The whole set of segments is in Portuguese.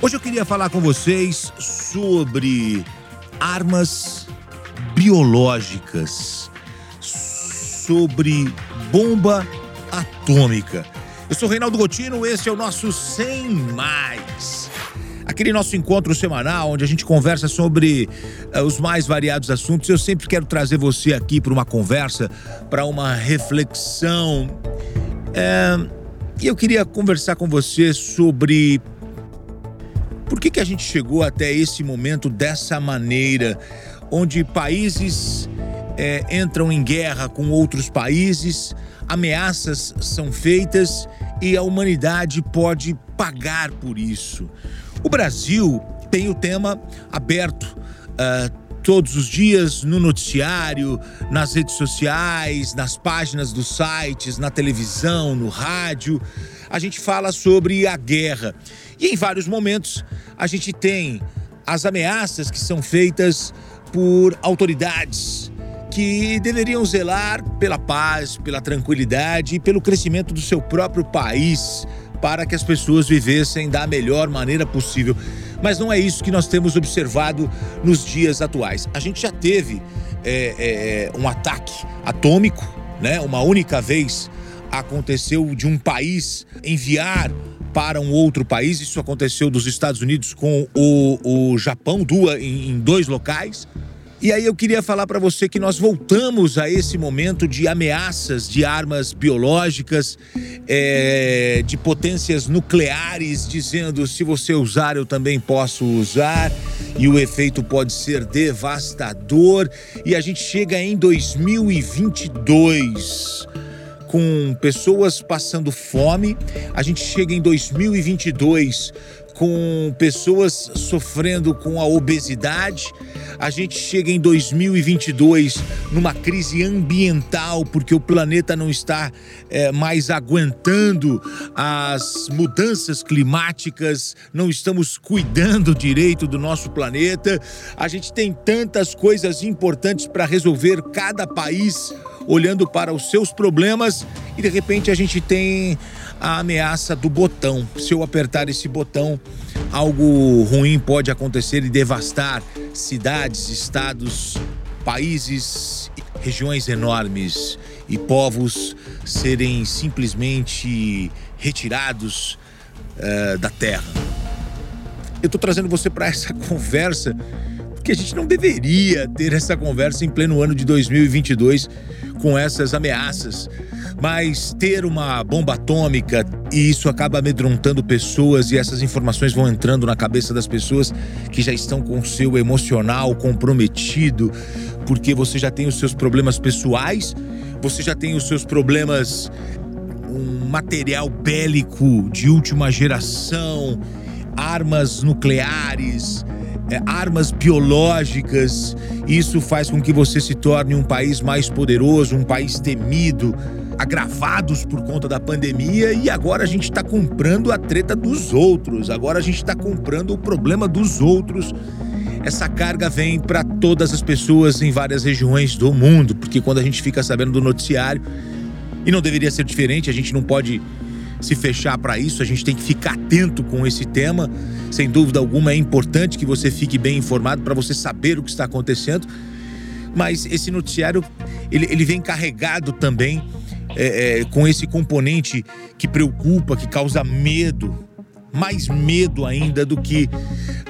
Hoje eu queria falar com vocês sobre armas biológicas, sobre bomba atômica. Eu sou Reinaldo Gotino, esse é o nosso 100 mais. Aquele nosso encontro semanal onde a gente conversa sobre uh, os mais variados assuntos. Eu sempre quero trazer você aqui para uma conversa, para uma reflexão. É, e eu queria conversar com você sobre por que, que a gente chegou até esse momento dessa maneira, onde países é, entram em guerra com outros países, ameaças são feitas e a humanidade pode pagar por isso. O Brasil tem o tema aberto. Uh, todos os dias no noticiário, nas redes sociais, nas páginas dos sites, na televisão, no rádio. A gente fala sobre a guerra. E em vários momentos a gente tem as ameaças que são feitas por autoridades que deveriam zelar pela paz, pela tranquilidade e pelo crescimento do seu próprio país para que as pessoas vivessem da melhor maneira possível. Mas não é isso que nós temos observado nos dias atuais. A gente já teve é, é, um ataque atômico, né? Uma única vez aconteceu de um país enviar para um outro país. Isso aconteceu dos Estados Unidos com o, o Japão, duas, em, em dois locais. E aí eu queria falar para você que nós voltamos a esse momento de ameaças de armas biológicas, é, de potências nucleares, dizendo se você usar eu também posso usar, e o efeito pode ser devastador. E a gente chega em 2022 com pessoas passando fome. A gente chega em 2022 com pessoas sofrendo com a obesidade. A gente chega em 2022 numa crise ambiental, porque o planeta não está é, mais aguentando as mudanças climáticas, não estamos cuidando direito do nosso planeta. A gente tem tantas coisas importantes para resolver, cada país olhando para os seus problemas e de repente a gente tem a ameaça do botão. Se eu apertar esse botão, algo ruim pode acontecer e devastar cidades, estados, países, regiões enormes e povos serem simplesmente retirados uh, da terra. Eu estou trazendo você para essa conversa porque a gente não deveria ter essa conversa em pleno ano de 2022 com essas ameaças. Mas ter uma bomba atômica e isso acaba amedrontando pessoas e essas informações vão entrando na cabeça das pessoas que já estão com o seu emocional comprometido, porque você já tem os seus problemas pessoais, você já tem os seus problemas um material bélico de última geração, armas nucleares, é, armas biológicas. Isso faz com que você se torne um país mais poderoso, um país temido, agravados por conta da pandemia. E agora a gente está comprando a treta dos outros, agora a gente está comprando o problema dos outros. Essa carga vem para todas as pessoas em várias regiões do mundo, porque quando a gente fica sabendo do noticiário, e não deveria ser diferente, a gente não pode se fechar para isso, a gente tem que ficar atento com esse tema. Sem dúvida alguma, é importante que você fique bem informado para você saber o que está acontecendo. Mas esse noticiário ele, ele vem carregado também é, é, com esse componente que preocupa, que causa medo, mais medo ainda do que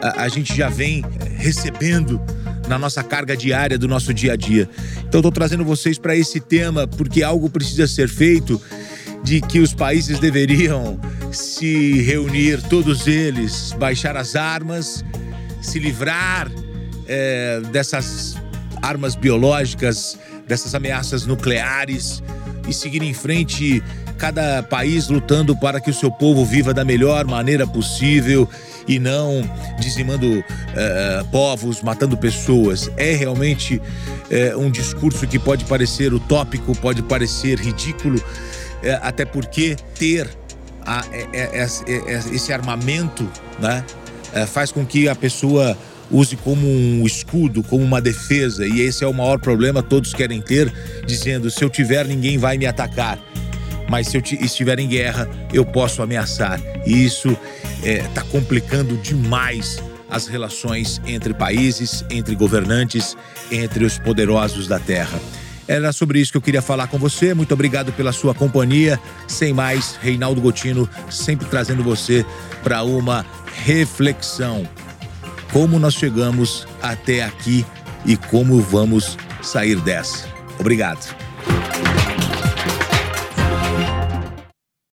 a, a gente já vem recebendo na nossa carga diária do nosso dia a dia. Então, estou trazendo vocês para esse tema porque algo precisa ser feito de que os países deveriam se reunir, todos eles, baixar as armas, se livrar é, dessas armas biológicas, dessas ameaças nucleares e seguir em frente, cada país lutando para que o seu povo viva da melhor maneira possível e não dizimando é, povos, matando pessoas. É realmente é, um discurso que pode parecer utópico, pode parecer ridículo, é, até porque ter a, é, é, é, é esse armamento né, faz com que a pessoa use como um escudo, como uma defesa, e esse é o maior problema todos querem ter, dizendo: se eu tiver, ninguém vai me atacar. mas se eu estiver em guerra, eu posso ameaçar. E isso está complicando demais as relações entre países, entre governantes, entre os poderosos da terra. Era sobre isso que eu queria falar com você. Muito obrigado pela sua companhia. Sem mais, Reinaldo Gotino sempre trazendo você para uma reflexão. Como nós chegamos até aqui e como vamos sair dessa. Obrigado.